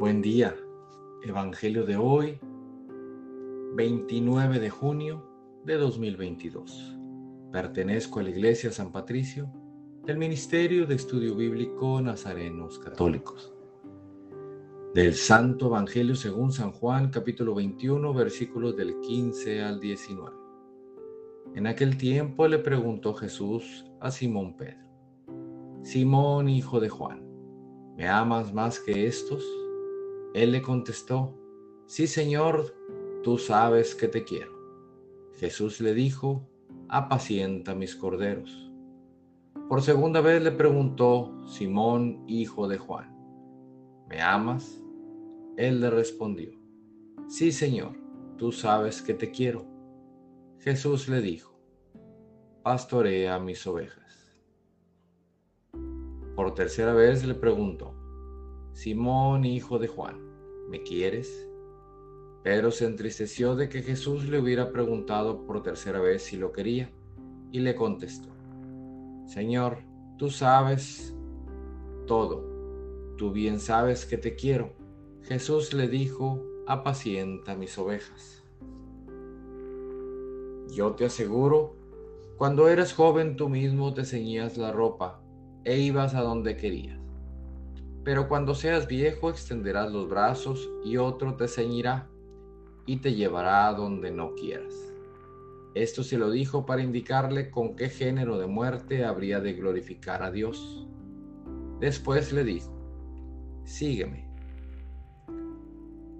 Buen día. Evangelio de hoy, 29 de junio de 2022. Pertenezco a la Iglesia San Patricio del Ministerio de Estudio Bíblico Nazarenos Católicos. Del Santo Evangelio según San Juan, capítulo 21, versículos del 15 al 19. En aquel tiempo le preguntó Jesús a Simón Pedro, Simón, hijo de Juan, ¿me amas más que estos? Él le contestó, Sí, Señor, tú sabes que te quiero. Jesús le dijo, Apacienta mis corderos. Por segunda vez le preguntó Simón, hijo de Juan, ¿me amas? Él le respondió, Sí, Señor, tú sabes que te quiero. Jesús le dijo, Pastorea mis ovejas. Por tercera vez le preguntó, Simón, hijo de Juan, ¿me quieres? Pedro se entristeció de que Jesús le hubiera preguntado por tercera vez si lo quería y le contestó, Señor, tú sabes todo, tú bien sabes que te quiero. Jesús le dijo, apacienta mis ovejas. Yo te aseguro, cuando eras joven tú mismo te ceñías la ropa e ibas a donde querías pero cuando seas viejo extenderás los brazos y otro te ceñirá y te llevará a donde no quieras. Esto se lo dijo para indicarle con qué género de muerte habría de glorificar a Dios. Después le dijo, sígueme.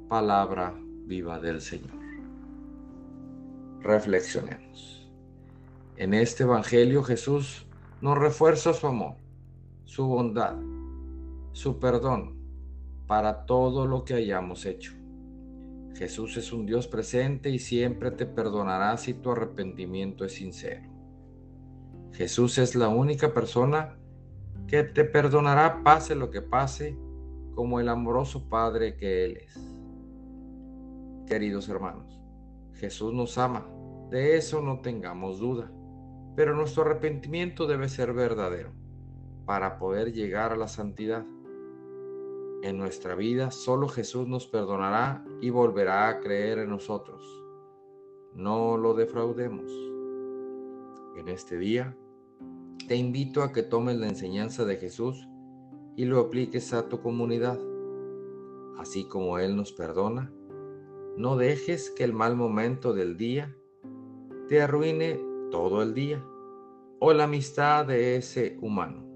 Palabra viva del Señor. Reflexionemos. En este Evangelio Jesús nos refuerza su amor, su bondad, su perdón para todo lo que hayamos hecho. Jesús es un Dios presente y siempre te perdonará si tu arrepentimiento es sincero. Jesús es la única persona que te perdonará pase lo que pase, como el amoroso Padre que Él es. Queridos hermanos, Jesús nos ama, de eso no tengamos duda, pero nuestro arrepentimiento debe ser verdadero para poder llegar a la santidad. En nuestra vida solo Jesús nos perdonará y volverá a creer en nosotros. No lo defraudemos. En este día te invito a que tomes la enseñanza de Jesús y lo apliques a tu comunidad. Así como Él nos perdona, no dejes que el mal momento del día te arruine todo el día o la amistad de ese humano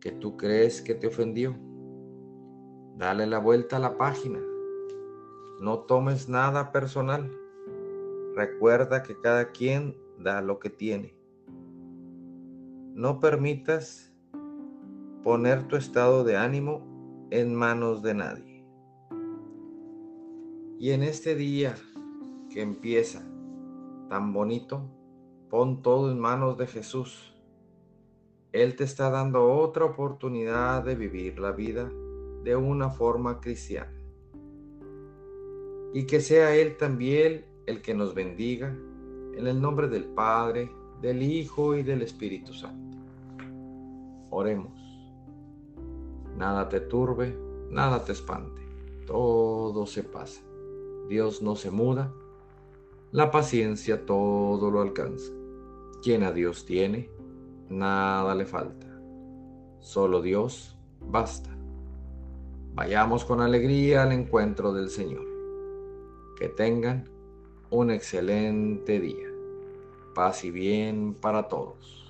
que tú crees que te ofendió. Dale la vuelta a la página. No tomes nada personal. Recuerda que cada quien da lo que tiene. No permitas poner tu estado de ánimo en manos de nadie. Y en este día que empieza tan bonito, pon todo en manos de Jesús él te está dando otra oportunidad de vivir la vida de una forma cristiana. Y que sea Él también el que nos bendiga en el nombre del Padre, del Hijo y del Espíritu Santo. Oremos. Nada te turbe, nada te espante. Todo se pasa. Dios no se muda. La paciencia todo lo alcanza. Quien a Dios tiene, nada le falta. Solo Dios basta. Vayamos con alegría al encuentro del Señor. Que tengan un excelente día. Paz y bien para todos.